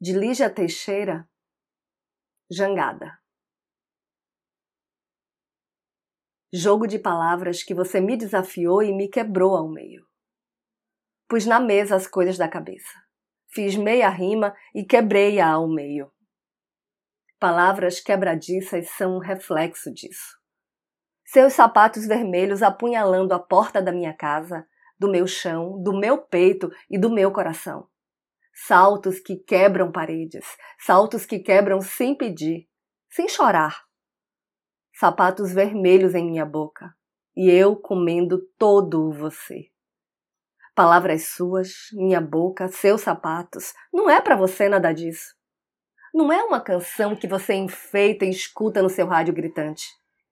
de Lígia Teixeira, Jangada. Jogo de palavras que você me desafiou e me quebrou ao meio. Pus na mesa as coisas da cabeça. Fiz meia rima e quebrei-a ao meio. Palavras quebradiças são um reflexo disso. Seus sapatos vermelhos apunhalando a porta da minha casa, do meu chão, do meu peito e do meu coração saltos que quebram paredes, saltos que quebram sem pedir, sem chorar. Sapatos vermelhos em minha boca e eu comendo todo você. Palavras suas, minha boca, seus sapatos, não é para você nada disso. Não é uma canção que você enfeita e escuta no seu rádio gritante.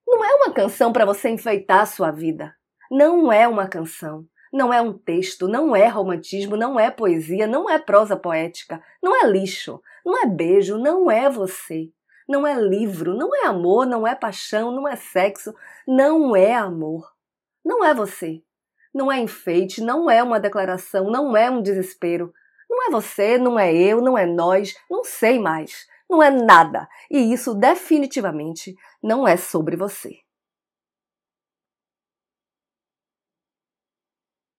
Não é uma canção para você enfeitar sua vida. Não é uma canção. Não é um texto, não é romantismo, não é poesia, não é prosa poética, não é lixo, não é beijo, não é você. Não é livro, não é amor, não é paixão, não é sexo, não é amor. Não é você. Não é enfeite, não é uma declaração, não é um desespero. Não é você, não é eu, não é nós, não sei mais. Não é nada. E isso definitivamente não é sobre você.